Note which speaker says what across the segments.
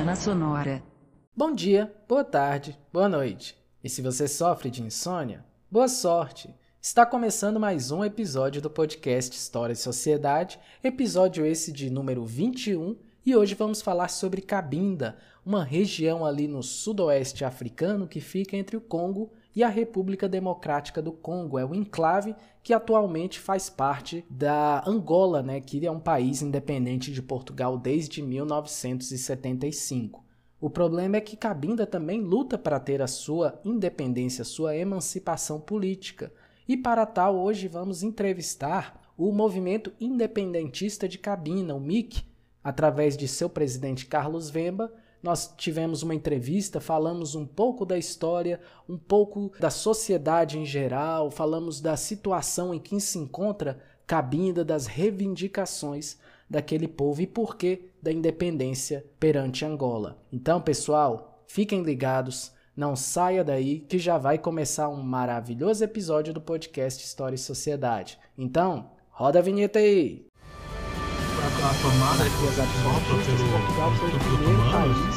Speaker 1: Semana Sonora.
Speaker 2: Bom dia, boa tarde, boa noite. E se você sofre de insônia, boa sorte! Está começando mais um episódio do podcast História e Sociedade, episódio esse de número 21, e hoje vamos falar sobre Cabinda, uma região ali no sudoeste africano que fica entre o Congo e a República Democrática do Congo. É o enclave que atualmente faz parte da Angola, né, que é um país independente de Portugal desde 1975. O problema é que Cabinda também luta para ter a sua independência, sua emancipação política. E para tal, hoje vamos entrevistar o movimento independentista de Cabinda, o MIC, através de seu presidente Carlos Vemba, nós tivemos uma entrevista, falamos um pouco da história, um pouco da sociedade em geral, falamos da situação em que se encontra Cabinda, das reivindicações daquele povo e porquê da independência perante Angola. Então, pessoal, fiquem ligados, não saia daí que já vai começar um maravilhoso episódio do podcast História e Sociedade. Então, roda a vinheta aí!
Speaker 3: A tomada que sopra pelo
Speaker 2: Portugal foi o primeiro país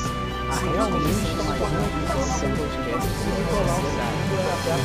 Speaker 2: a realmente tomar essa podcast e colar o até a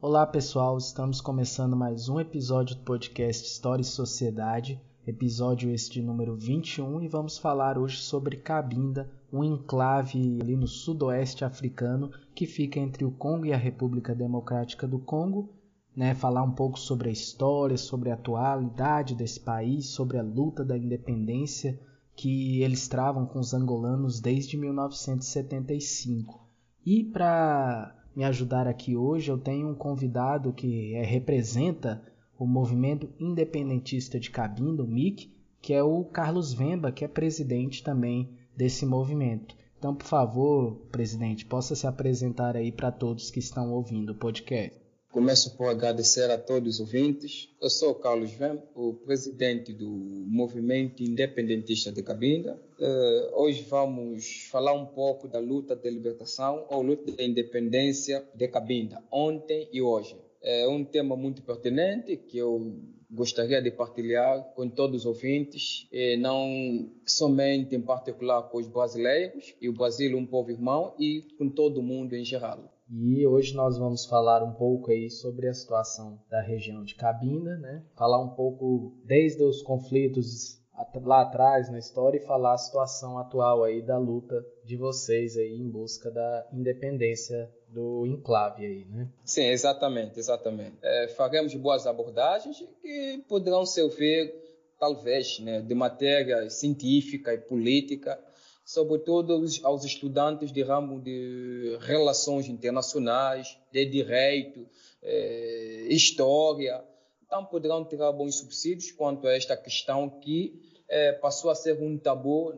Speaker 2: Olá pessoal, estamos começando mais um episódio do podcast História e Sociedade, episódio esse de número 21 e vamos falar hoje sobre Cabinda, um enclave ali no sudoeste africano que fica entre o Congo e a República Democrática do Congo né, falar um pouco sobre a história, sobre a atualidade desse país, sobre a luta da independência que eles travam com os angolanos desde 1975. E para me ajudar aqui hoje, eu tenho um convidado que é, representa o movimento independentista de Cabinda, o MIC, que é o Carlos Vemba, que é presidente também desse movimento. Então, por favor, presidente, possa se apresentar aí para todos que estão ouvindo o podcast.
Speaker 4: Começo por agradecer a todos os ouvintes. Eu sou o Carlos Vem, o presidente do Movimento Independentista de Cabinda. Uh, hoje vamos falar um pouco da luta de libertação ou luta de independência de Cabinda, ontem e hoje. É um tema muito pertinente que eu gostaria de partilhar com todos os ouvintes, e não somente em particular com os brasileiros, e o Brasil é um povo irmão, e com todo o mundo em geral.
Speaker 2: E hoje nós vamos falar um pouco aí sobre a situação da região de Cabinda, né? Falar um pouco desde os conflitos lá atrás na história e falar a situação atual aí da luta de vocês aí em busca da independência do enclave aí, né?
Speaker 4: Sim, exatamente, exatamente. É, faremos boas abordagens que poderão servir talvez, né, de matéria científica e política sobretudo aos estudantes de ramo de relações internacionais, de direito, eh, história. Então, poderão tirar bons subsídios quanto a esta questão que eh, passou a ser um tabu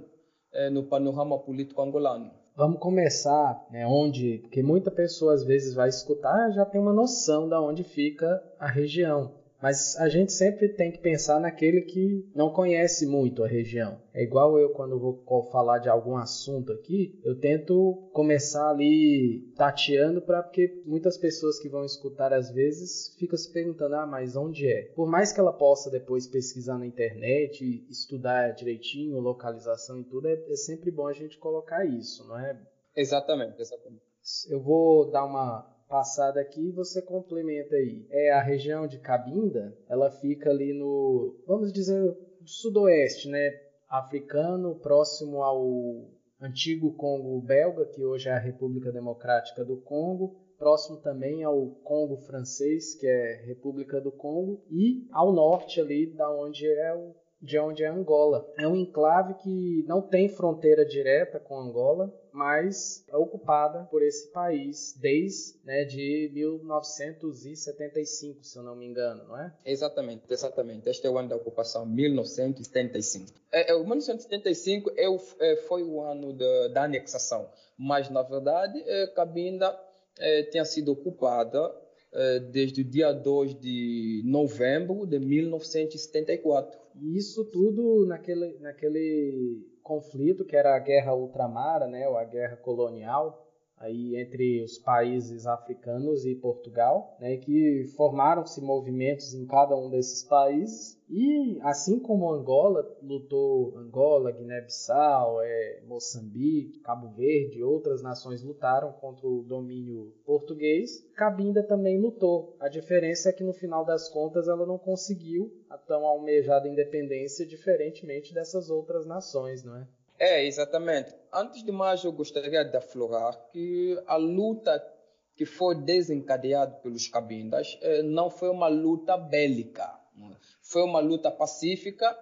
Speaker 4: eh, no panorama político angolano.
Speaker 2: Vamos começar né, onde, porque muita pessoa às vezes vai escutar já tem uma noção da onde fica a região. Mas a gente sempre tem que pensar naquele que não conhece muito a região. É igual eu quando vou falar de algum assunto aqui, eu tento começar ali tateando para porque muitas pessoas que vão escutar às vezes ficam se perguntando: "Ah, mas onde é?". Por mais que ela possa depois pesquisar na internet, estudar direitinho, localização e tudo, é, é sempre bom a gente colocar isso, não é?
Speaker 4: Exatamente, exatamente.
Speaker 2: Eu vou dar uma passada aqui você complementa aí. É a região de Cabinda, ela fica ali no, vamos dizer, sudoeste, né? Africano, próximo ao antigo Congo belga, que hoje é a República Democrática do Congo, próximo também ao Congo francês, que é República do Congo, e ao norte ali da onde é o de onde é Angola. É um enclave que não tem fronteira direta com Angola, mas é ocupada por esse país desde né, de 1975, se eu não me engano, não é?
Speaker 4: Exatamente, exatamente. Este é o ano da ocupação, 1975. É, é, o 1975 é o, é, foi o ano da, da anexação, mas na verdade é, Cabinda é, tinha sido ocupada é, desde o dia 2 de novembro de 1974.
Speaker 2: E isso tudo naquele, naquele conflito que era a guerra ultramara, né, ou a guerra colonial, aí entre os países africanos e Portugal, né, que formaram-se movimentos em cada um desses países e assim como Angola lutou, Angola, Guiné-Bissau, é, Moçambique, Cabo Verde, outras nações lutaram contra o domínio português, Cabinda também lutou. A diferença é que no final das contas ela não conseguiu a tão almejada independência, diferentemente dessas outras nações, não é?
Speaker 4: É, exatamente. Antes de mais, eu gostaria de aflorar que a luta que foi desencadeada pelos cabindas eh, não foi uma luta bélica, foi uma luta pacífica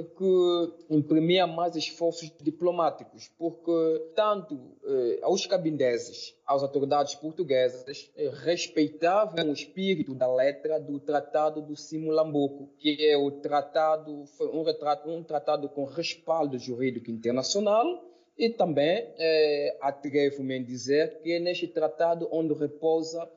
Speaker 4: que imprimia mais esforços diplomáticos, porque tanto eh, aos cabindeses, às autoridades portuguesas, eh, respeitavam o espírito da letra do Tratado do Simulambuco, que é o tratado, foi um, retrato, um tratado com respaldo jurídico internacional, e também eh, atrevo-me a dizer que é neste tratado onde repousa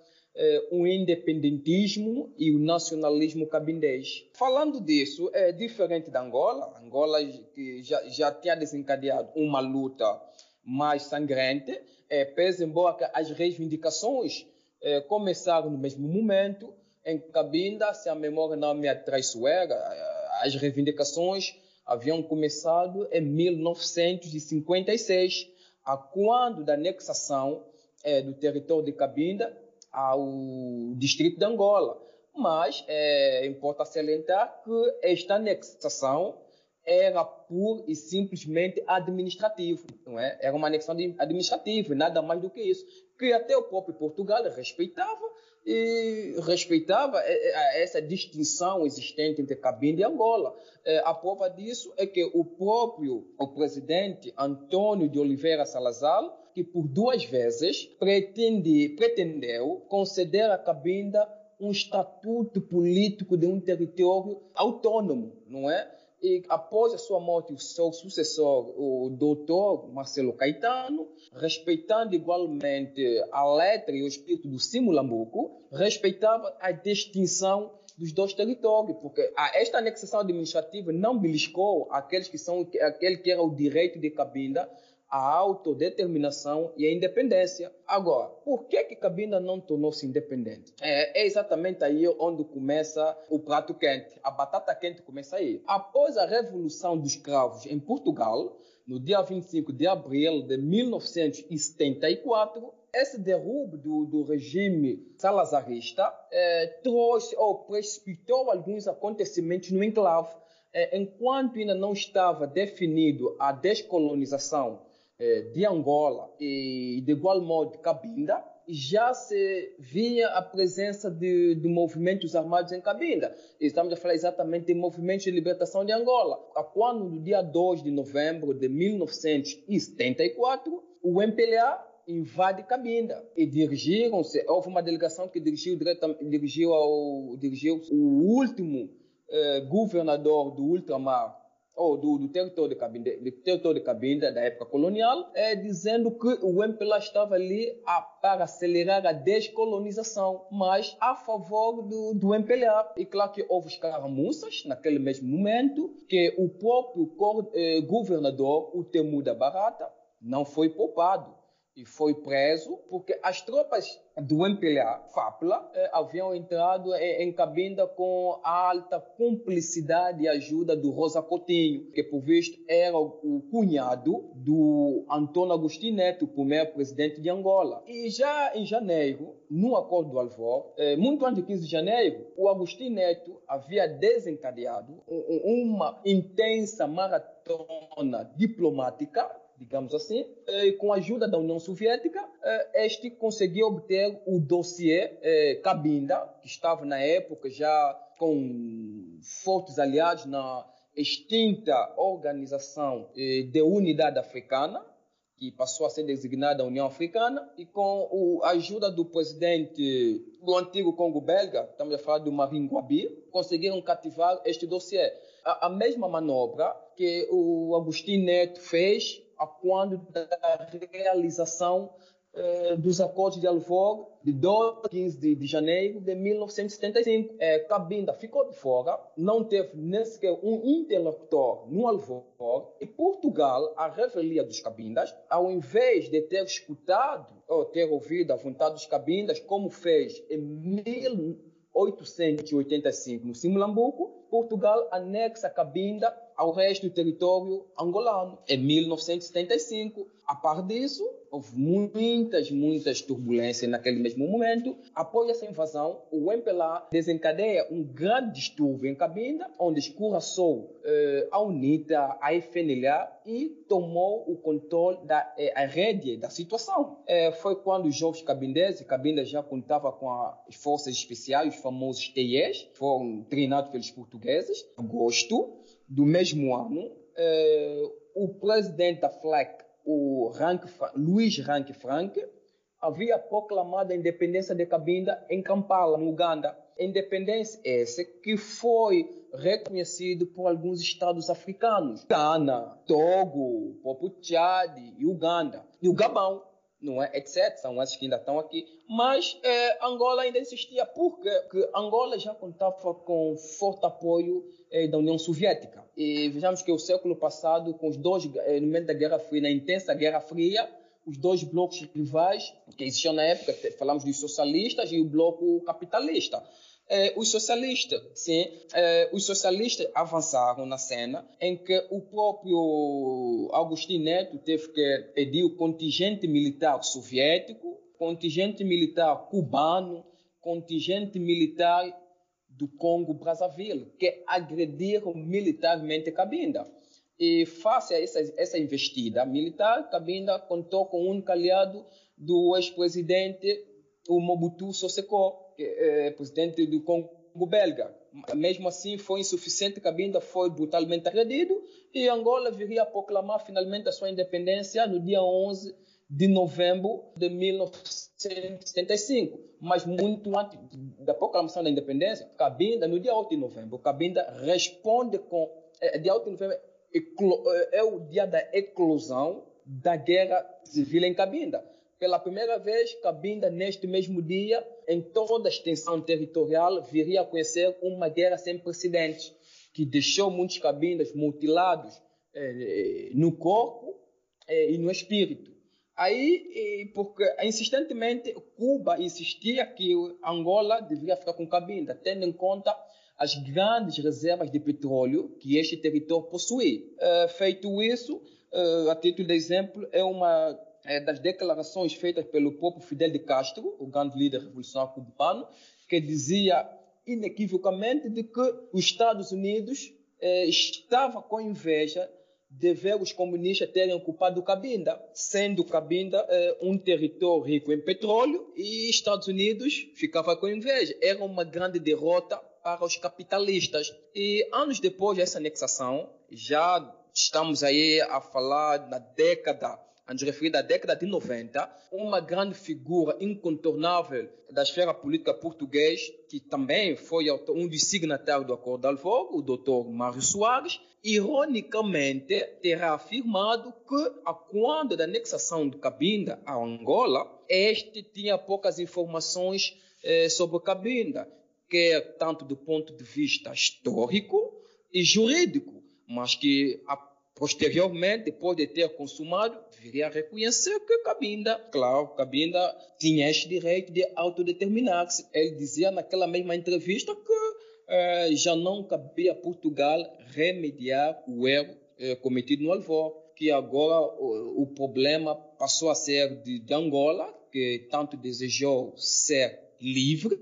Speaker 4: o independentismo e o nacionalismo cabindês. Falando disso, é diferente da Angola. Angola que já, já tinha desencadeado uma luta mais sangrante, é, pese embora as reivindicações é, começaram no mesmo momento. Em Cabinda, se a memória não me atraiçoeira, as reivindicações haviam começado em 1956, a quando da anexação é, do território de Cabinda ao distrito de Angola. Mas é, importa salientar que esta anexação era pura e simplesmente administrativo, não é? Era uma anexação administrativa, nada mais do que isso, que até o próprio Portugal respeitava e respeitava é, é, essa distinção existente entre Cabinda e Angola. É, a prova disso é que o próprio o presidente Antônio de Oliveira Salazar que por duas vezes pretende, pretendeu conceder a Cabinda um estatuto político de um território autônomo, não é? E após a sua morte, o seu sucessor, o doutor Marcelo Caetano, respeitando igualmente a letra e o espírito do Simulambuco, respeitava a distinção dos dois territórios, porque esta anexação administrativa não beliscou aqueles que são aquele que era o direito de Cabinda a autodeterminação e a independência. Agora, por que que Cabinda não tornou-se independente? É, é, exatamente aí onde começa o prato quente. A batata quente começa aí. Após a Revolução dos Cravos em Portugal, no dia 25 de abril de 1974, esse derrubo do, do regime salazarista é, trouxe ou precipitou alguns acontecimentos no enclave. É, enquanto ainda não estava definido a descolonização de Angola e de igual modo Cabinda, já se via a presença de, de, movimentos armados em Cabinda. Estamos a falar exatamente de movimentos de libertação de Angola. Quando, no dia 2 de novembro de 1974, o MPLA invade Cabinda e dirigiram-se, houve uma delegação que dirigiu, dirigiu, ao, dirigiu o último eh, governador do ultramar ou do, do território, de Cabinda, do território de Cabinda, da época colonial, é, dizendo que o MPLA estava ali a, para acelerar a descolonização, mas a favor do, do MPLA. E claro que houve escaramuças naquele mesmo momento, que o próprio eh, governador, o Temuda Barata, não foi poupado e foi preso porque as tropas do MPLA, FAPLA, eh, haviam entrado em, em Cabinda com alta cumplicidade e ajuda do Rosa Coutinho, que por visto era o, o cunhado do Antônio Agostinho Neto, o primeiro presidente de Angola. E já em janeiro, no Acordo do Alvor, eh, muito antes de 15 de janeiro, o Agostinho Neto havia desencadeado uma intensa maratona diplomática digamos assim, e com a ajuda da União Soviética, eh, este conseguiu obter o dossiê eh, Cabinda, que estava na época já com fortes aliados na extinta Organização eh, de Unidade Africana, que passou a ser designada a União Africana, e com a ajuda do presidente do antigo Congo belga, estamos a falar do Marin Guabi, conseguiram cativar este dossiê. A mesma manobra que o Agostinho Neto fez a quando da realização eh, dos acordos de Alvor de 12 a 15 de, de janeiro de 1975. Eh, Cabinda ficou de fora, não teve nem sequer um interlocutor no Alvor e Portugal, a revelia dos Cabindas, ao invés de ter escutado ou ter ouvido a vontade dos Cabindas, como fez em 1885 no Simulambuco, Portugal anexa Cabinda ao resto do território angolano em 1975. A par disso, houve muitas, muitas turbulências naquele mesmo momento. Após essa invasão, o MPLA desencadeia um grande distúrbio em Cabinda, onde escorraçou eh, a UNITA, a FNLA e tomou o controle da eh, a rede da situação. Eh, foi quando os jovens cabindenses, Cabinda já contava com as forças especiais, os famosos TIEs, foram treinados pelos portugueses, agosto do mesmo ano, eh, o presidente da FLEC, o Rank, Luiz Rank Frank, havia proclamado a independência de Cabinda em Kampala, no Uganda. Independência essa que foi reconhecido por alguns estados africanos, Ghana, Togo, próprio Tchad e Uganda, e o Gabão não é? etc. São esses que ainda estão aqui. Mas é, Angola ainda existia porque Angola já contava com forte apoio é, da União Soviética. E vejamos que o século passado, com os dois, é, no momento da Guerra Fria, na intensa Guerra Fria, os dois blocos rivais que existiam na época, falamos dos socialistas e o bloco capitalista. Eh, os socialistas, sim, eh, os socialistas avançaram na cena em que o próprio Agostinho Neto teve que pedir o contingente militar soviético, contingente militar cubano, contingente militar do Congo Brazzaville, que agrediram militarmente Cabinda. E face a essa, essa investida militar, Cabinda contou com um aliado do ex-presidente o Mobutu Soseko, é, presidente do Congo belga. Mesmo assim, foi insuficiente, Cabinda foi brutalmente agredido e Angola viria a proclamar finalmente a sua independência no dia 11 de novembro de 1975. Mas muito antes da proclamação da independência, Cabinda, no dia 8 de novembro, Cabinda responde com. É, dia 8 de novembro é, é o dia da eclosão da guerra civil em Cabinda. Pela primeira vez, Cabinda, neste mesmo dia, em toda a extensão territorial, viria a conhecer uma guerra sem precedentes, que deixou muitos cabindas mutilados eh, no corpo eh, e no espírito. Aí, porque insistentemente, Cuba insistia que Angola deveria ficar com Cabinda, tendo em conta as grandes reservas de petróleo que este território possui. Eh, feito isso, eh, a título de exemplo, é uma é, das declarações feitas pelo próprio Fidel de Castro, o grande líder revolucionário cubano, que dizia inequivocamente de que os Estados Unidos é, estava com inveja de ver os comunistas terem ocupado Cabinda, sendo Cabinda é, um território rico em petróleo e Estados Unidos ficava com inveja. Era uma grande derrota para os capitalistas. E anos depois dessa anexação, já estamos aí a falar na década a nos referir à década de 90, uma grande figura incontornável da esfera política portuguesa, que também foi um dos signatários do Acordo de Alvor, o Dr. Mário Soares, ironicamente terá afirmado que, a quando da anexação de Cabinda a Angola, este tinha poucas informações eh, sobre Cabinda, quer tanto do ponto de vista histórico e jurídico, mas que a Posteriormente, depois de ter consumado, viria a reconhecer que Cabinda, claro, Cabinda tinha este direito de autodeterminar-se. Ele dizia naquela mesma entrevista que eh, já não cabia a Portugal remediar o erro eh, cometido no Alvor, que agora o, o problema passou a ser de, de Angola, que tanto desejou ser livre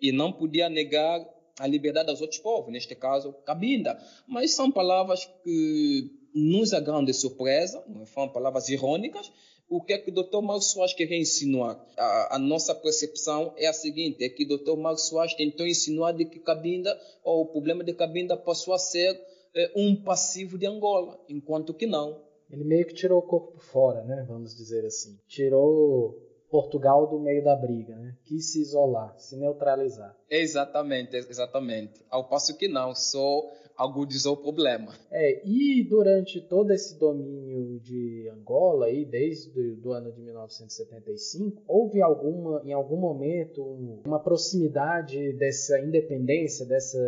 Speaker 4: e não podia negar a liberdade aos outros povos, neste caso, Cabinda. Mas são palavras que nos agrande de surpresa, não são palavras irônicas, o que é que o Dr. Marcos Soares quer insinuar? A, a, nossa percepção é a seguinte, é que o Dr. Marcos Soares tentou insinuar de que Cabinda, ou o problema de Cabinda passou a ser é, um passivo de Angola, enquanto que não.
Speaker 2: Ele meio que tirou o corpo fora, né? Vamos dizer assim. Tirou Portugal do meio da briga, né? Quis se isolar, se neutralizar.
Speaker 4: Exatamente, exatamente. Ao passo que não, só agudizou o problema.
Speaker 2: É, e durante todo esse domínio de Angola, aí, desde o ano de 1975, houve alguma, em algum momento uma proximidade dessa independência, dessa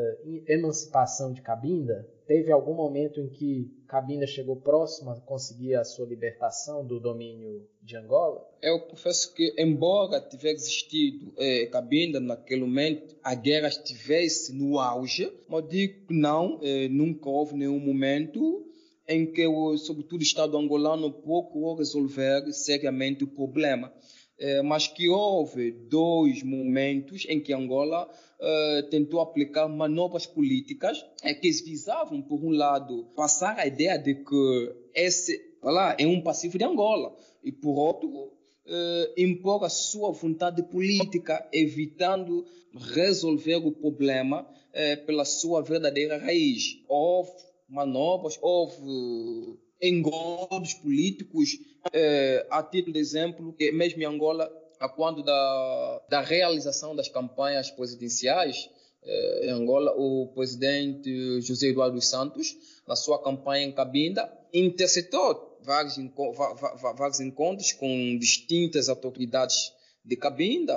Speaker 2: emancipação de Cabinda? Teve algum momento em que Cabinda chegou próximo a conseguir a sua libertação do domínio de Angola?
Speaker 4: Eu confesso que, embora tivesse existido eh, Cabinda naquele momento, a guerra estivesse no auge, mas digo que não, eh, nunca houve nenhum momento em que, sobretudo, o Estado angolano procurou resolver seriamente o problema. Eh, mas que houve dois momentos em que Angola eh, tentou aplicar manobras políticas eh, que visavam, por um lado, passar a ideia de que esse lá, é um passivo de Angola, e por outro, impor a sua vontade política, evitando resolver o problema pela sua verdadeira raiz. Houve manobras, houve engodos políticos, eh, a título de exemplo, mesmo em Angola, a quando da, da realização das campanhas presidenciais, eh, em Angola, o presidente José Eduardo Santos, na sua campanha em Cabinda, interceptou vários, vários encontros com distintas autoridades de Cabinda,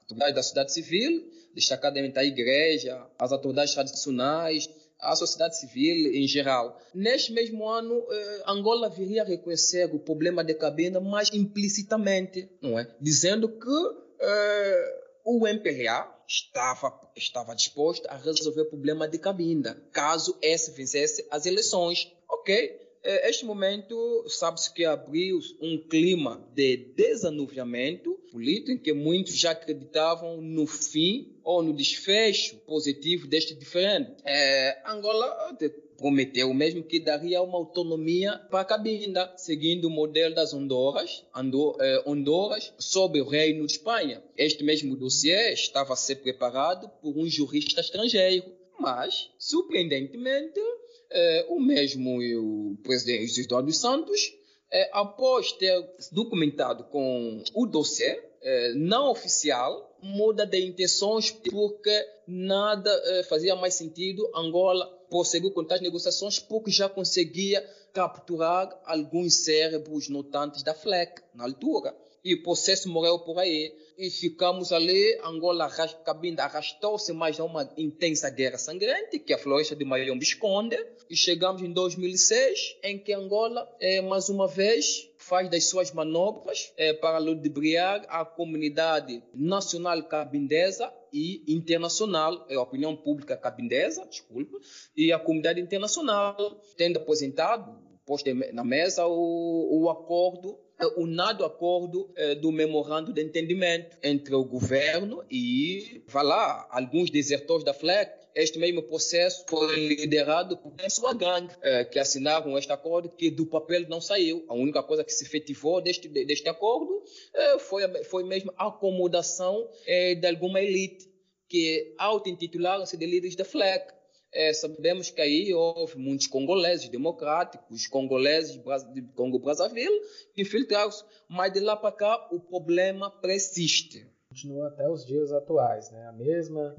Speaker 4: autoridades da sociedade civil, destacadamente a igreja, as autoridades tradicionais, a sociedade civil em geral. Neste mesmo ano, eh, Angola viria a reconhecer o problema de Cabinda, mas implicitamente, não é? Dizendo que eh, o MPLA estava, estava disposto a resolver o problema de Cabinda, caso esse vencesse as eleições. Ok, eh, este momento sabe-se que abriu um clima de desanuviamento político em que muitos já acreditavam no fim ou no desfecho positivo deste diferente. É, Angola prometeu mesmo que daria uma autonomia para Cabinda, seguindo o modelo das Honduras, eh, Honduras sob o Reino de Espanha. Este mesmo dossiê estava a ser preparado por um jurista estrangeiro, mas, surpreendentemente, é, o mesmo o presidente Eduardo Santos, é, após ter documentado com o dossiê é, não oficial, muda de intenções porque nada é, fazia mais sentido Angola prosseguir com tais negociações porque já conseguia capturar alguns cérebros notantes da FLEC na altura. E o processo morreu por aí e ficamos ali. Angola Cabinda arrastou-se mais a uma intensa guerra sangrante que a floresta de Mayombe esconde. E chegamos em 2006, em que Angola, é, mais uma vez, faz das suas manobras é, para ludibriar a comunidade nacional cabindesa e internacional, é a opinião pública cabindesa, desculpe, e a comunidade internacional, tendo aposentado, posto na mesa o, o acordo o nado acordo eh, do memorando de entendimento entre o governo e, vá lá, alguns desertores da FLEC. Este mesmo processo foi liderado por sua gangue, eh, que assinaram este acordo, que do papel não saiu. A única coisa que se efetivou deste, deste acordo eh, foi, foi mesmo a acomodação de alguma elite que auto-intitularam-se de líderes da FLEC é, sabemos que aí houve muitos congoleses democráticos, congoleses de Congo Brazzaville, que infiltraram-se, mas de lá para cá o problema persiste.
Speaker 2: Continua até os dias atuais, né? A mesma,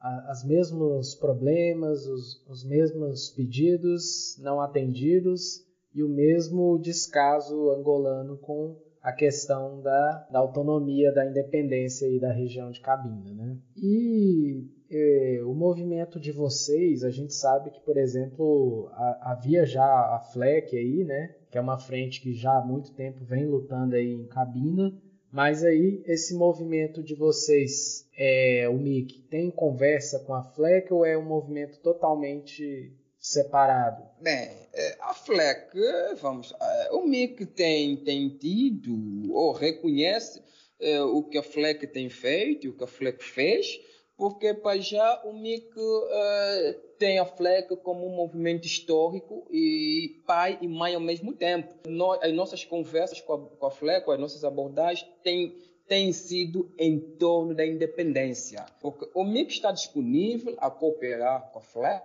Speaker 2: a, as mesmos problemas, os, os mesmos pedidos não atendidos e o mesmo descaso angolano com a questão da, da autonomia, da independência e da região de Cabinda, né? E é, o movimento de vocês, a gente sabe que, por exemplo, havia já a FLEC aí, né? Que é uma frente que já há muito tempo vem lutando aí em Cabina. Mas aí, esse movimento de vocês, é, o MIC, tem conversa com a FLEC ou é um movimento totalmente separado?
Speaker 4: Bem, é, a FLEC, vamos, é, o MIC tem, tem tido ou reconhece é, o que a FLEC tem feito, o que a FLEC fez, porque para já o MIC uh, tem a FLEC como um movimento histórico e pai e mãe ao mesmo tempo. As nossas conversas com a, com a FLEC, as nossas abordagens têm tem sido em torno da independência, porque o MIC está disponível a cooperar com a FLEC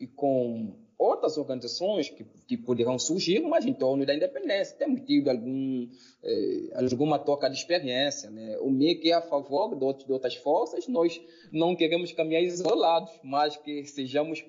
Speaker 4: e com outras organizações que, que poderão surgir, mas em torno da independência. Temos tido algum, eh, alguma troca de experiência. Né? O MIC é a favor de, de outras forças, nós não queremos caminhar isolados, mas que sejamos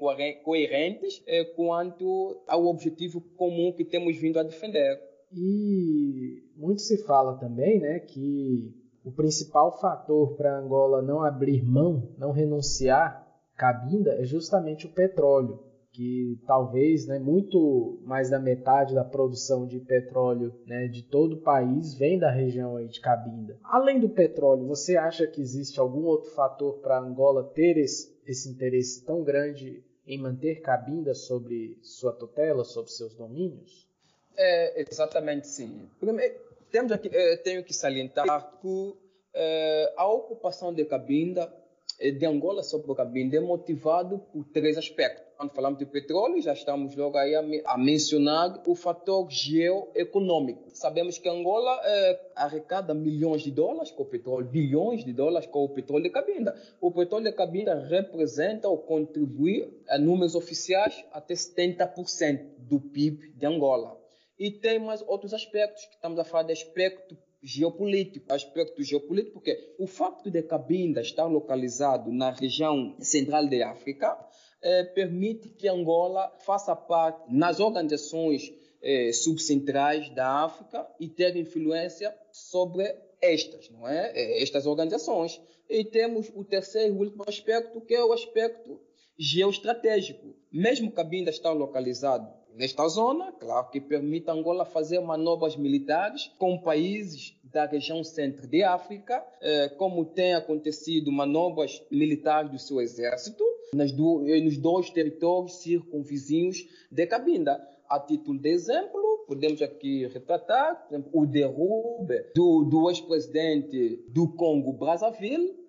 Speaker 4: coerentes eh, quanto ao objetivo comum que temos vindo a defender.
Speaker 2: E muito se fala também né, que o principal fator para Angola não abrir mão, não renunciar Cabinda é justamente o petróleo, que talvez né, muito mais da metade da produção de petróleo né, de todo o país vem da região aí de Cabinda. Além do petróleo, você acha que existe algum outro fator para Angola ter esse, esse interesse tão grande em manter Cabinda sobre sua tutela, sobre seus domínios?
Speaker 4: É, exatamente sim. Primeiro, temos aqui, é, tenho que salientar que é, a ocupação de Cabinda eh, de Angola sobre o Cabinda é motivado por três aspectos. Quando falamos de petróleo, já estamos logo aí a, a mencionar o fator geoeconômico. Sabemos que Angola é, arrecada milhões de dólares com o petróleo, bilhões de dólares com o petróleo de Cabinda. O petróleo de Cabinda representa ou contribui, a números oficiais, até 70% do PIB de Angola. E tem mais outros aspectos, que estamos a falar de aspecto geopolítico, aspecto geopolítico, porque o facto de Cabinda estar localizado na região central da África eh, permite que Angola faça parte nas organizações eh, subcentrais da África e ter influência sobre estas, não é? Eh, estas organizações. E temos o terceiro e último aspecto, que é o aspecto geoestratégico. Mesmo Cabinda estar localizado nesta zona, claro que permite a Angola fazer manobras militares com países da região centro de África, eh, como tem acontecido manobras militares do seu exército eh, nos dois territórios circunvizinhos de Cabinda. A título de exemplo, podemos aqui retratar o derrube do, do ex-presidente do Congo, Brazzaville,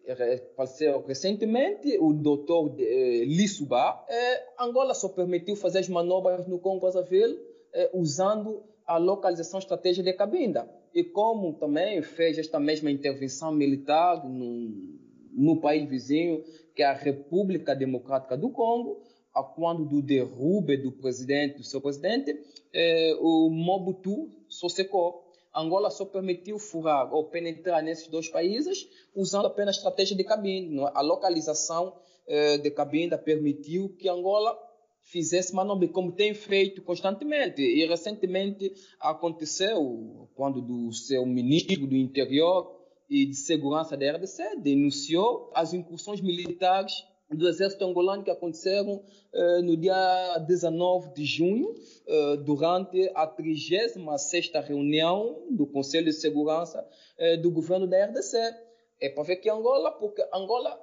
Speaker 4: recentemente, o doutor eh, eh, Angola só permitiu fazer as manobras no Congo Brazzaville eh, usando a localização estratégica de Cabinda. E como também fez esta mesma intervenção militar no, no país vizinho, que é a República Democrática do Congo, a quando do derrube do presidente, do seu presidente, eh, o Mobutu Soseko. Angola só permitiu furar ou penetrar nesses dois países usando apenas estratégia de Cabinda. A localização eh, de Cabinda permitiu que Angola fizesse manobra, como tem feito constantemente. E recentemente aconteceu quando do seu ministro do Interior e de Segurança da RDC denunciou as incursões militares do exército angolano que aconteceram eh, no dia 19 de junho, eh, durante a 36ª reunião do Conselho de Segurança eh, do governo da RDC. É para ver que Angola, porque Angola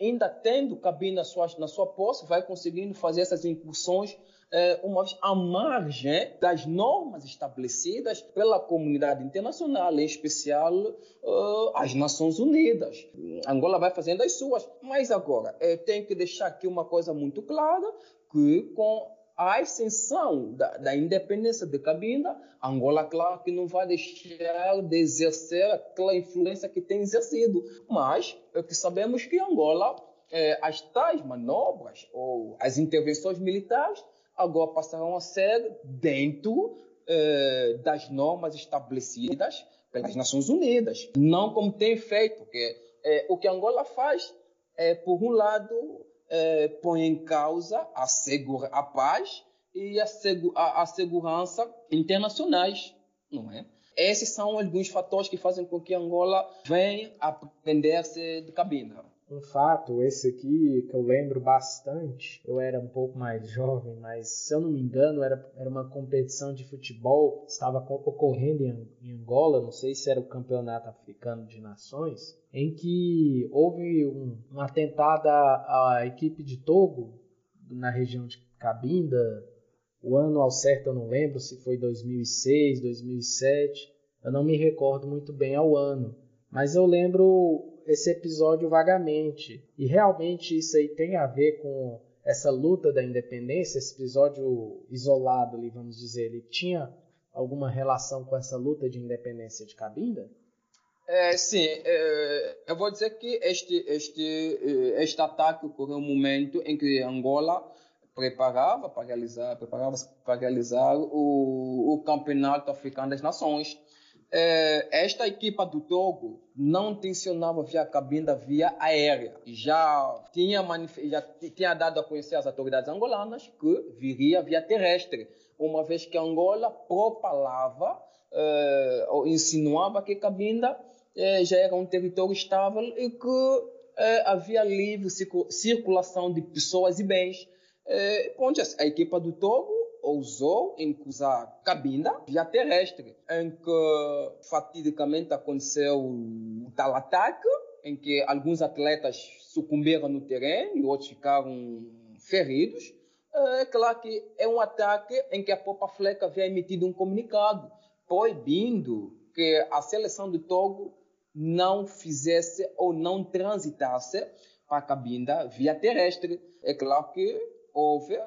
Speaker 4: ainda tendo cabine na sua, na sua posse, vai conseguindo fazer essas incursões é, uma à margem das normas estabelecidas pela comunidade internacional, em especial uh, as Nações Unidas. Angola vai fazendo as suas, mas agora é, tem que deixar aqui uma coisa muito clara, que com a ascensão da, da, independência de Cabinda, Angola, claro que não vai deixar de exercer aquela influência que tem exercido, mas é que sabemos que Angola, é, as tais manobras ou as intervenções militares agora passarão a ser dentro é, das normas estabelecidas pelas Nações Unidas, não como tem feito, porque é, o que Angola faz é, por um lado, é, põe em causa a, segura, a paz e a, segu, a, a segurança internacionais, não é? Esses são alguns fatores que fazem com que Angola venha a prender-se de cabina.
Speaker 2: Um fato, esse aqui, que eu lembro bastante, eu era um pouco mais jovem, mas se eu não me engano, era, era uma competição de futebol que estava ocorrendo em, em Angola, não sei se era o Campeonato Africano de Nações, em que houve um, um atentado à, à equipe de Togo, na região de Cabinda. O ano ao certo eu não lembro se foi 2006, 2007, eu não me recordo muito bem ao ano, mas eu lembro esse episódio vagamente. E realmente isso aí tem a ver com essa luta da independência, esse episódio isolado ali, vamos dizer, ele tinha alguma relação com essa luta de independência de Cabinda?
Speaker 4: É, sim, é, eu vou dizer que este, este, eh, este ataque ocorreu um momento em que Angola preparava para realizar, preparava para realizar o, o Campeonato Africano das Nações. É, esta equipa do Togo não tensionava via cabina, via aérea. Já tinha, já tinha dado a conhecer às autoridades angolanas que viria via terrestre, uma vez que Angola propalava é, ou insinuava que Cabinda é, já era um território estável e que havia livre circulação de pessoas e bens. onde a equipa do Togo ousou em usar cabina via terrestre, em que fatidicamente aconteceu o tal ataque, em que alguns atletas sucumbiram no terreno e outros ficaram feridos. É claro que é um ataque em que a Popa Fleca havia emitido um comunicado proibindo que a seleção do Togo não fizesse ou não transitasse para a cabinda via terrestre. É claro que houve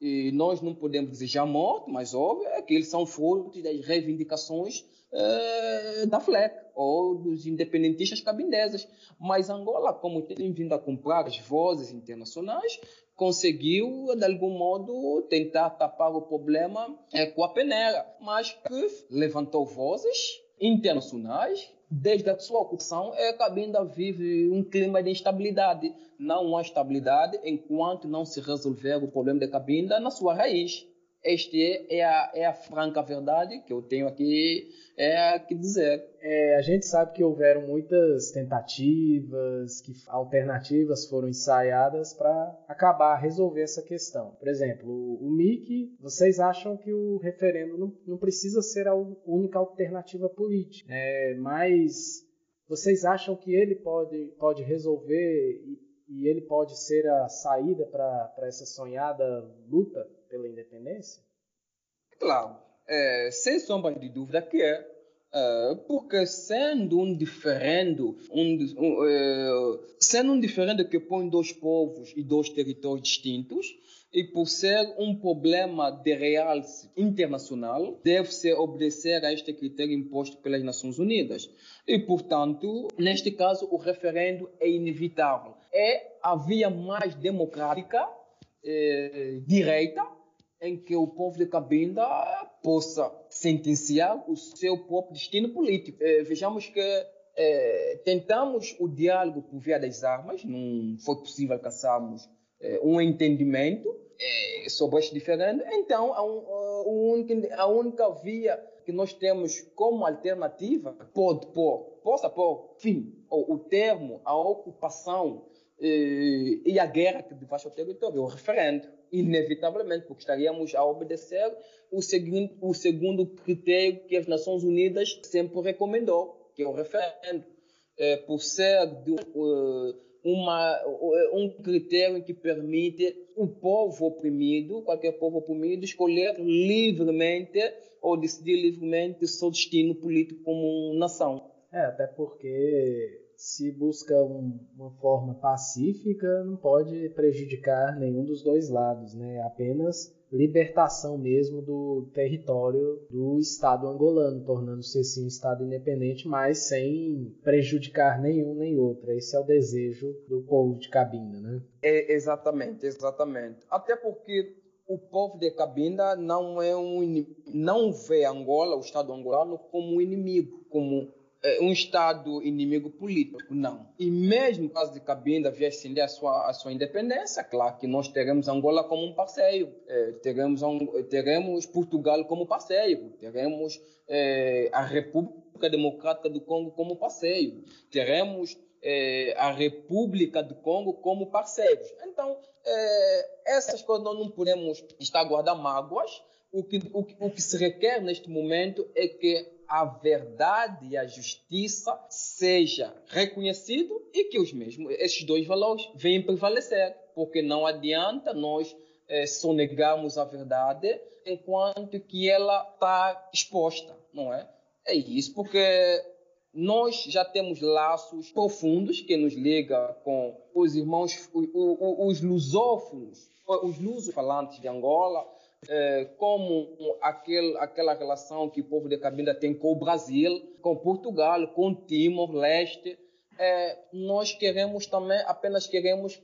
Speaker 4: e nós não podemos desejar morte, mas óbvio é que eles são frutos das reivindicações é, da FLEC ou dos independentistas cabindesas. Mas Angola, como tem vindo a comprar as vozes internacionais, conseguiu, de algum modo, tentar tapar o problema é, com a peneira, mas que levantou vozes internacionais desde a sua ocupação, é, a Cabinda vive um clima de instabilidade. Não há estabilidade enquanto não se resolver o problema da Cabinda na sua raiz. Esta é a, é a franca verdade que eu tenho aqui é, que dizer.
Speaker 2: É, a gente sabe que houveram muitas tentativas, que alternativas foram ensaiadas para acabar, resolver essa questão. Por exemplo, o, o MIC, vocês acham que o referendo não, não precisa ser a única alternativa política, é, mas vocês acham que ele pode, pode resolver e, e ele pode ser a saída para essa sonhada luta pela independência?
Speaker 4: Claro, é, sem sombra de dúvida que é. é porque sendo um diferendo, um, um, é, sendo um diferendo que põe dois povos e dois territórios distintos, e por ser um problema de realce internacional, deve-se obedecer a este critério imposto pelas Nações Unidas. E, portanto, neste caso, o referendo é inevitável. É a via mais democrática, é, direita, em que o povo de Cabinda possa sentenciar o seu próprio destino político. É, vejamos que é, tentamos o diálogo por via das armas, não foi possível alcançarmos é, um entendimento sobre este diferente, então a, un, a, única via que nós temos como alternativa pode pôr, possa pôr fim ou o termo, a ocupação e a guerra que devasta o território, o referendo inevitavelmente, porque estaríamos a obedecer o, segundo, o segundo critério que as Nações Unidas sempre recomendou, que é o referendo, é, por ser de, uh, uma, um critério que permite o povo oprimido, qualquer povo oprimido, escolher livremente ou decidir livremente o seu destino político como nação.
Speaker 2: É, até porque se busca um, uma forma pacífica, não pode prejudicar nenhum dos dois lados, né? Apenas libertação mesmo do território do Estado angolano, tornando-se assim um Estado independente, mas sem prejudicar nenhum nem outro. Esse é o desejo do povo de Cabinda, né?
Speaker 4: É, exatamente, exatamente. Até porque o povo de Cabinda não é um não vê Angola, o Estado angolano, como um inimigo, como um Estado inimigo político, não. E mesmo caso de Cabinda acender a sua, a sua independência, claro que nós teremos Angola como um parceiro, é, teremos, teremos Portugal como parceiro, teremos é, a República Democrática do Congo como parceiro, teremos é, a República do Congo como parceiros. Então, é, essas coisas nós não podemos estar guardando mágoas. O que, o, o que se requer neste momento é que a verdade e a justiça seja reconhecido e que os mesmos, esses dois valores venham prevalecer, porque não adianta nós é, sonegarmos a verdade enquanto que ela está exposta, não é? É isso, porque nós já temos laços profundos que nos ligam com os irmãos, os, os lusófonos, os lusos falantes de Angola, é, como aquele, aquela relação que o povo de Cabinda tem com o Brasil, com Portugal, com Timor-Leste. É, nós queremos também, apenas queremos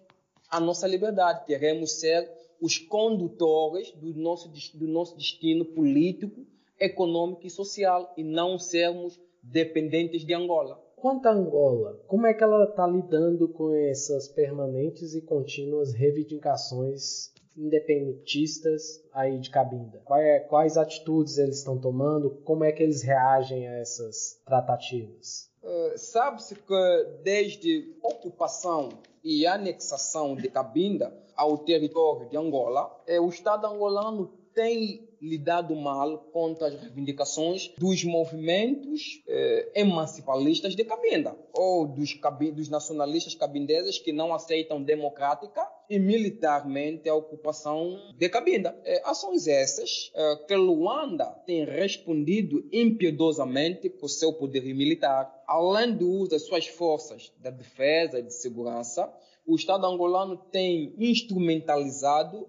Speaker 4: a nossa liberdade, queremos ser os condutores do nosso, do nosso destino político, econômico e social e não sermos dependentes de Angola.
Speaker 2: Quanto a Angola, como é que ela está lidando com essas permanentes e contínuas reivindicações independentistas aí de Cabinda? É, quais atitudes eles estão tomando? Como é que eles reagem a essas tratativas?
Speaker 4: Uh, Sabe-se que desde a ocupação e anexação de Cabinda ao território de Angola, eh, o Estado angolano tem lidado mal contra as reivindicações dos movimentos eh, emancipalistas de Cabinda, ou dos, dos nacionalistas cabindeses que não aceitam democrática e militarmente a ocupação de Cabinda. Eh, ações essas eh, que Luanda tem respondido impiedosamente com seu poder militar, além do uso das suas forças de defesa e de segurança, o Estado angolano tem instrumentalizado uh,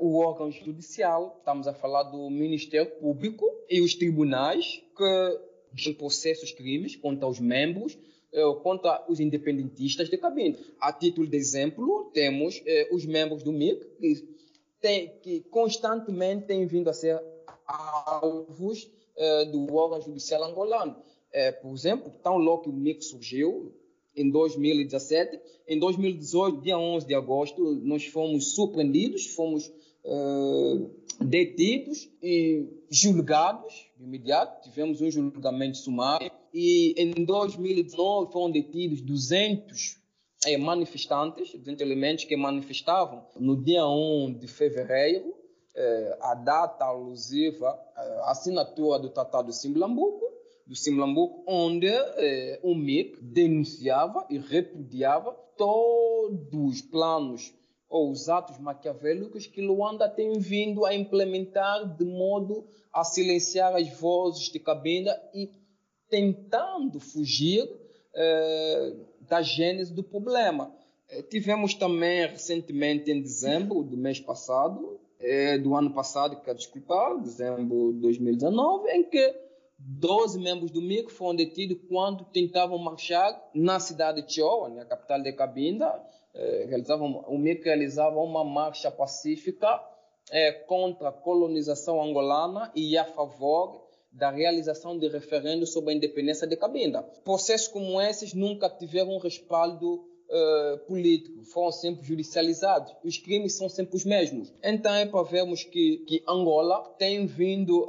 Speaker 4: o órgão judicial, estamos a falar do Ministério Público e os tribunais que processam os crimes contra os membros, contra os independentistas de cabine. A título de exemplo, temos uh, os membros do MIC, que, tem, que constantemente têm vindo a ser alvos do órgão judicial angolano. por exemplo, tão logo que o MIC surgiu, em 2017. Em 2018, dia 11 de agosto, nós fomos surpreendidos, fomos detidos e julgados de imediato. Tivemos um julgamento sumário. E em 2019 foram detidos 200 eh, manifestantes, 200 elementos que manifestavam no dia 1 de fevereiro, eh, a data alusiva à assinatura do Tratado de Simlambuco do Simlambuco, onde eh, o MIC denunciava e repudiava todos os planos ou os atos maquiavélicos que Luanda tem vindo a implementar de modo a silenciar as vozes de Cabinda e tentando fugir eh, da gênese do problema. Eh, tivemos também recentemente em dezembro do mês passado, eh, do ano passado, quero desculpar, dezembro de 2019, em que 12 membros do MIC foram detidos quando tentavam marchar na cidade de Chihuahua, na capital de Cabinda. Eh, realizavam, o MIC realizava uma marcha pacífica eh, contra a colonização angolana e a favor da realização de referendo sobre a independência de Cabinda. Processos como esses nunca tiveram respaldo Uh, político, foram sempre judicializados. Os crimes são sempre os mesmos. Então é para vermos que, que Angola tem vindo uh,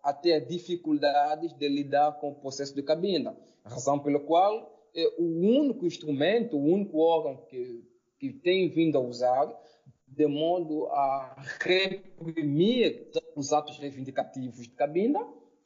Speaker 4: a ter dificuldades de lidar com o processo de cabina. Razão pela qual é o único instrumento, o único órgão que, que tem vindo a usar de modo a reprimir os atos reivindicativos de cabina,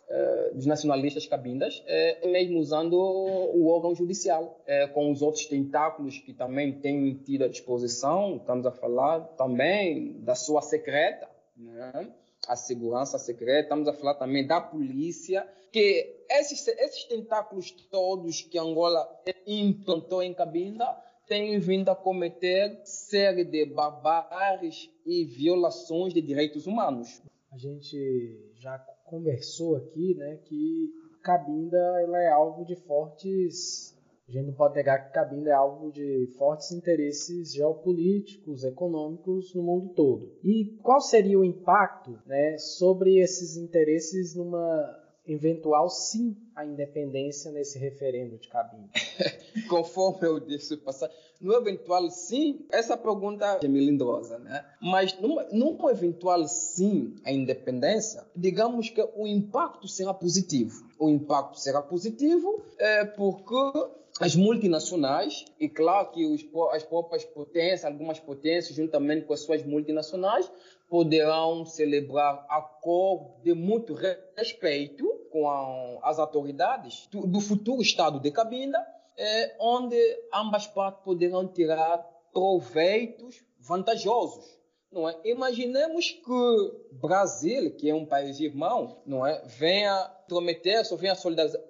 Speaker 4: eh, dos nacionalistas cabindas, é mesmo usando o órgão judicial, é, com os outros tentáculos que também têm tido à disposição, estamos a falar também da sua secreta, né? A segurança secreta, estamos a falar também da polícia, que esses, esses tentáculos todos que Angola implantou em Cabinda têm vindo a cometer série de barbáries e violações de direitos humanos.
Speaker 2: A gente já conversou aqui, né, que Cabinda ela é alvo de fortes a gente não pode negar que Cabinda é alvo de fortes interesses geopolíticos, econômicos no mundo todo. E qual seria o impacto né, sobre esses interesses numa eventual sim à independência nesse referendo de Cabinda?
Speaker 4: Conforme eu disse passar, no eventual sim, essa pergunta é melindrosa, né? Mas num eventual sim à independência, digamos que o impacto será positivo. O impacto será positivo é, porque as multinacionais, e claro que os, as próprias potências, algumas potências, juntamente com as suas multinacionais, poderão celebrar acordo de muito respeito com a, as autoridades do, do, futuro Estado de Cabinda, é, onde ambas partes poderão tirar proveitos vantajosos não é? Imaginemos que Brasil, que é um país irmão, não é, venha prometer-se ou venha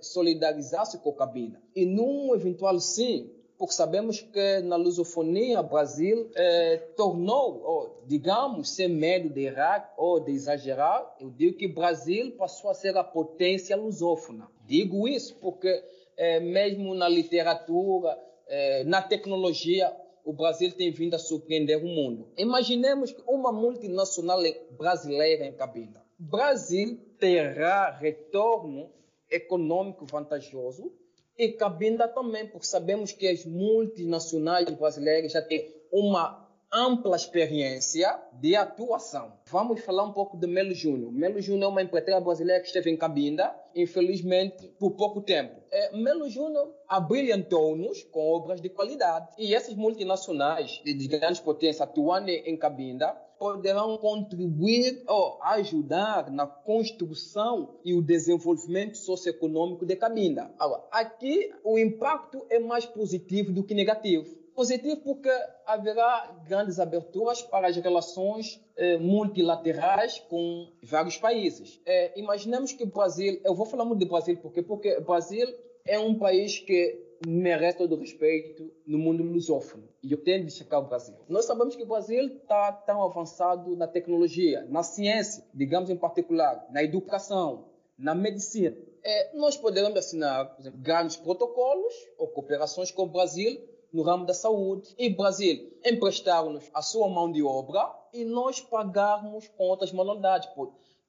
Speaker 4: solidarizar-se com a cabina. E num eventual sim, porque sabemos que na lusofonia Brasil eh, tornou, ou, digamos, sem medo de errar ou de exagerar, eu digo que Brasil passou a ser a potência lusófona. Digo isso porque eh, mesmo na literatura, eh, na tecnologia, o Brasil tem vindo a surpreender o mundo. Imaginemos que uma multinacional brasileira em Cabinda. Brasil terá retorno econômico vantajoso e Cabinda também, porque sabemos que as multinacionais brasileiras já têm uma ampla experiência de atuação. Vamos falar um pouco de Melo Júnior. Melo Júnior é uma empreiteira brasileira que esteve em Cabinda, infelizmente, por pouco tempo. É, Melo Júnior abrilhantou-nos com obras de qualidade. E essas multinacionais de grandes potências atuando em Cabinda poderão contribuir ou ajudar na construção e o desenvolvimento socioeconômico de Cabinda. Agora, aqui o impacto é mais positivo do que negativo. Positivo porque haverá grandes aberturas para as relações eh, multilaterais com vários países. Eh, imaginemos que o Brasil, eu vou falar muito do Brasil porque porque o Brasil é um país que merece todo o respeito no mundo lusófono. E eu tenho de destacar o Brasil. Nós sabemos que o Brasil está tão avançado na tecnologia, na ciência, digamos em particular, na educação, na medicina. É, nós poderemos assinar, por exemplo, grandes protocolos ou cooperações com o Brasil no ramo da saúde e Brasil emprestar-nos a sua mão de obra e nós pagarmos com outras modalidades,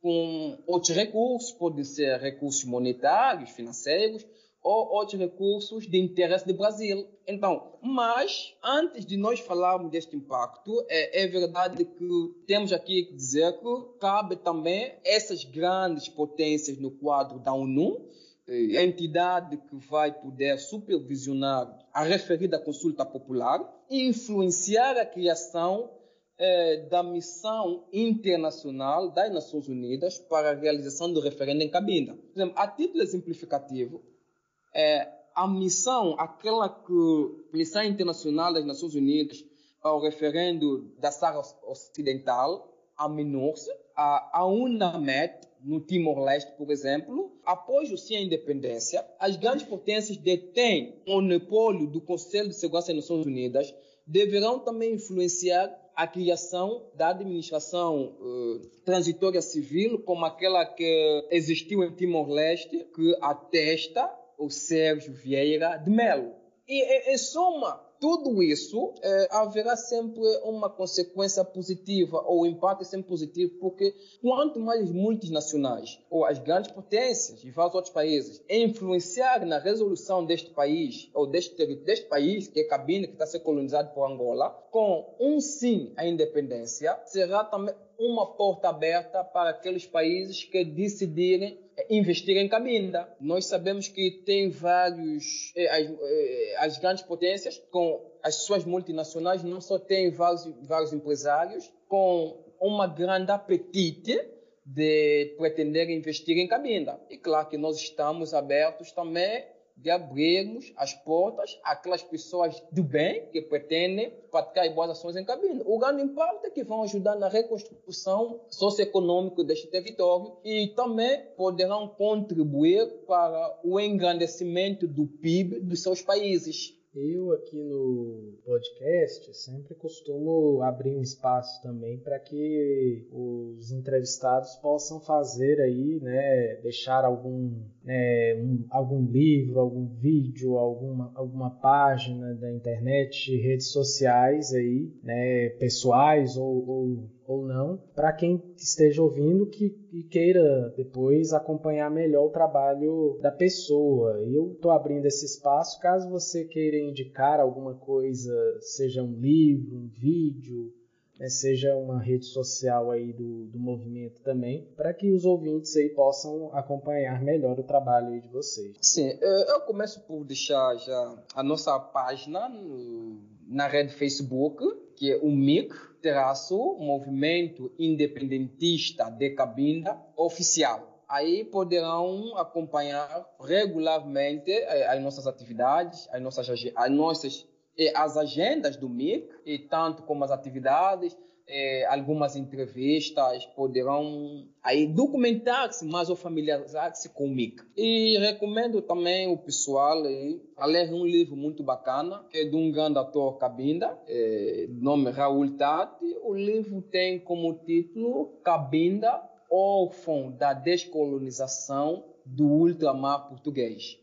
Speaker 4: com outros recursos, podem ser recursos monetários, financeiros ou outros recursos de interesse do Brasil. Então, mas antes de nós falarmos deste impacto, é, é verdade que temos aqui que dizer que cabe também essas grandes potências no quadro da ONU entidade que vai poder supervisionar a referida consulta popular e influenciar a criação eh, da missão internacional das Nações Unidas para a realização do referendo em Cabinda. Por exemplo, a título exemplificativo, a missão, aquela que missão internacional das Nações Unidas para o referendo da Sahara Ocidental, a MINURSE, a, a UNAMED, no Timor-Leste, por exemplo, após sim à independência, as grandes potências detêm o monopólio do Conselho de Segurança das Nações Unidas, deverão também influenciar a criação da administração uh, transitória civil, como aquela que existiu em Timor-Leste, que atesta o Sérgio Vieira de Melo. E, em soma, tudo isso é, haverá sempre uma consequência positiva, ou o impacto é sempre positivo, porque quanto mais multinacionais, ou as grandes potências de vários outros países, influenciar na resolução deste país, ou deste, deste país, que é Cabine, que está sendo colonizado por Angola, com um sim à independência, será também uma porta aberta para aqueles países que decidirem investir em Cabinda. Nós sabemos que tem vários, eh, as, eh, as, grandes potências com as suas multinacionais não só têm vários, vários empresários com uma grande apetite de pretender investir em Cabinda. E claro que nós estamos abertos também de abrirmos as portas àquelas pessoas do bem que pretendem praticar boas ações em cabine. O grande impacto é que vão ajudar na reconstrução socioeconômica deste território e também poderão contribuir para o engrandecimento do PIB dos seus países.
Speaker 2: Eu aqui no podcast sempre costumo abrir um espaço também para que os entrevistados possam fazer aí, né, deixar algum, é, um, algum livro, algum vídeo, alguma, alguma página da internet, redes sociais aí, né, pessoais ou, ou ou não, para quem esteja ouvindo que e queira depois acompanhar melhor o trabalho da pessoa. Eu estou abrindo esse espaço caso você queira indicar alguma coisa, seja um livro, um vídeo, né, seja uma rede social aí do, do movimento também, para que os ouvintes aí possam acompanhar melhor o trabalho de vocês.
Speaker 4: Sim, eu começo por deixar já a nossa página no, na rede Facebook, que é o MIC, traço Movimento Independentista de Cabinda Oficial. Aí poderão acompanhar regularmente eh, as nossas atividades, as nossas, as nossas eh, as agendas do MIC, e tanto como as atividades, é, algumas entrevistas, poderão aí documentar-se mais ou familiarizar-se com o MIC. E recomendo também o pessoal aí, a ler um livro muito bacana, que é de um grande ator Cabinda, é, nome Raul Tati. O livro tem como título Cabinda, órfão da descolonização do ultramar português.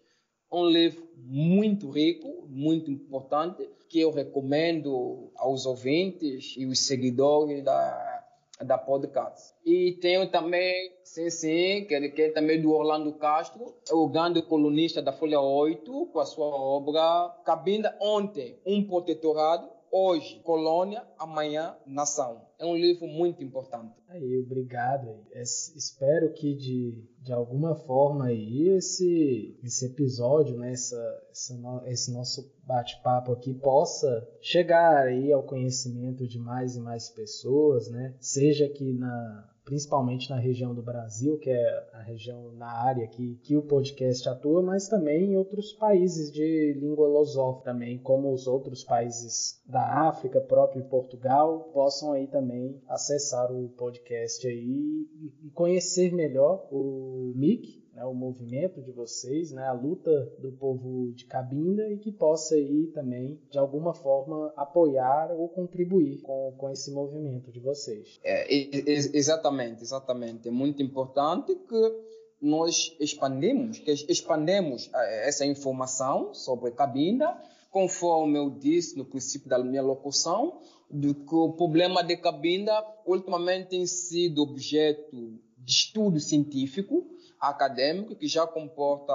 Speaker 4: Um livro muito rico, muito importante, que eu recomendo aos ouvintes e os seguidores da, da podcast. E tenho também, sim, sim, que, é também do Orlando Castro, o grande colunista da Folha 8, com a sua obra Cabinda Ontem, um protetorado, hoje, colônia, amanhã, nação. É um livro muito importante.
Speaker 2: Aí, obrigado. espero que de, de alguma forma aí esse, esse episódio, né, essa, essa esse nosso bate-papo aqui possa chegar aí ao conhecimento de mais e mais pessoas, né? Seja aqui na principalmente na região do Brasil, que é a região na área que, que o podcast atua, mas também em outros países de língua lusófona também, como os outros países da África, próprio Portugal, possam aí também acessar o podcast aí e conhecer melhor o MIC, né, o movimento de vocês, né, a luta do povo de Cabinda e que possa aí também, de alguma forma, apoiar ou contribuir com, com esse movimento de vocês.
Speaker 4: É, exatamente, exatamente. É muito importante que nós expandimos, que expandemos é, essa informação sobre Cabinda, conforme eu disse no princípio da minha locução, de que o problema de Cabinda ultimamente tem sido objeto de estudo científico, acadêmico que já comporta,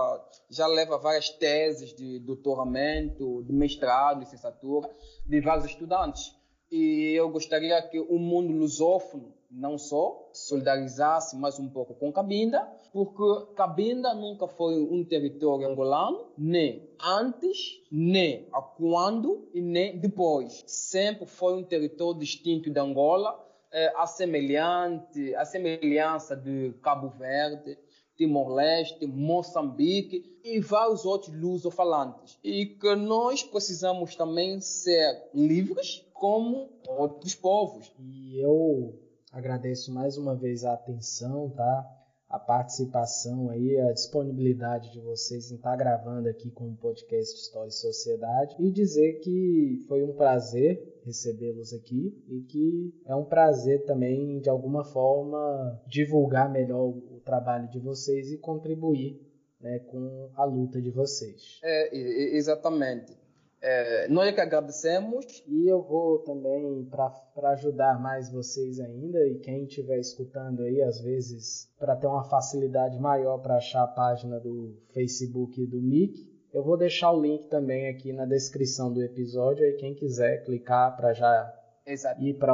Speaker 4: já leva várias teses de doutoramento, de mestrado, licenciatura, de vários estudantes. E eu gostaria que o mundo lusófono não só solidarizasse mais um pouco com Cabinda, porque Cabinda nunca foi um território angolano, nem antes, nem a quando e nem depois. Sempre foi um território distinto de Angola, é, a semelhante, a semelhança de Cabo Verde, Timor-Leste, Moçambique e vários outros lusofalantes. E que nós precisamos também ser livres como outros povos.
Speaker 2: E eu agradeço mais uma vez a atenção, tá? A participação aí, a disponibilidade de vocês em estar gravando aqui com o podcast História e Sociedade e dizer que foi um prazer recebê-los aqui e que é um prazer também, de alguma forma, divulgar melhor trabalho de vocês e contribuir né, com a luta de vocês.
Speaker 4: É, exatamente. É, nós é que agradecemos.
Speaker 2: E eu vou também, para ajudar mais vocês ainda, e quem estiver escutando aí, às vezes, para ter uma facilidade maior para achar a página do Facebook do MIC, eu vou deixar o link também aqui na descrição do episódio, aí quem quiser clicar para já Exato. ir para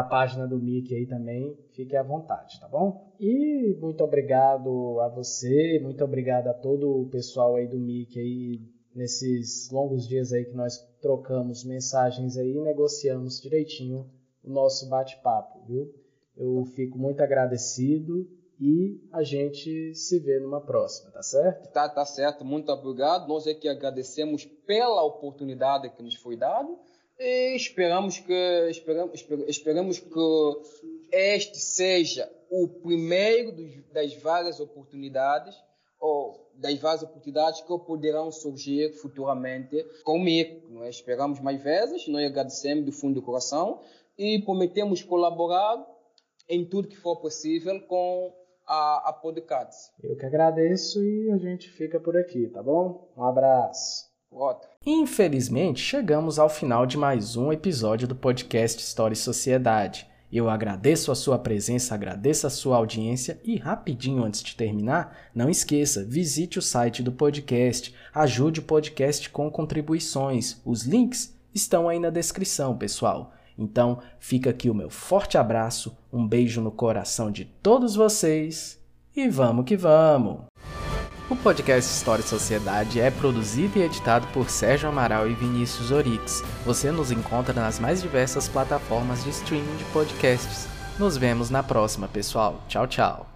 Speaker 2: a página do Mickey aí também, fique à vontade, tá bom? E muito obrigado a você, muito obrigado a todo o pessoal aí do Mickey aí, nesses longos dias aí que nós trocamos mensagens aí e negociamos direitinho o nosso bate-papo, viu? Eu fico muito agradecido e a gente se vê numa próxima, tá certo?
Speaker 4: Tá, tá certo, muito obrigado. Nós é que agradecemos pela oportunidade que nos foi dada e esperamos que, esperamos, esperamos que este seja o primeiro dos, das várias oportunidades ou das várias oportunidades que poderão surgir futuramente comigo. Nós esperamos mais vezes, nós agradecemos do fundo do coração e prometemos colaborar em tudo que for possível com a, a podcast.
Speaker 2: Eu que agradeço e a gente fica por aqui, tá bom? Um abraço.
Speaker 4: Voto.
Speaker 2: Infelizmente, chegamos ao final de mais um episódio do podcast História e Sociedade. Eu agradeço a sua presença, agradeço a sua audiência e rapidinho antes de terminar, não esqueça, visite o site do podcast, ajude o podcast com contribuições. Os links estão aí na descrição, pessoal. Então, fica aqui o meu forte abraço, um beijo no coração de todos vocês e vamos que vamos! O podcast História e Sociedade é produzido e editado por Sérgio Amaral e Vinícius Orix. Você nos encontra nas mais diversas plataformas de streaming de podcasts. Nos vemos na próxima, pessoal. Tchau, tchau.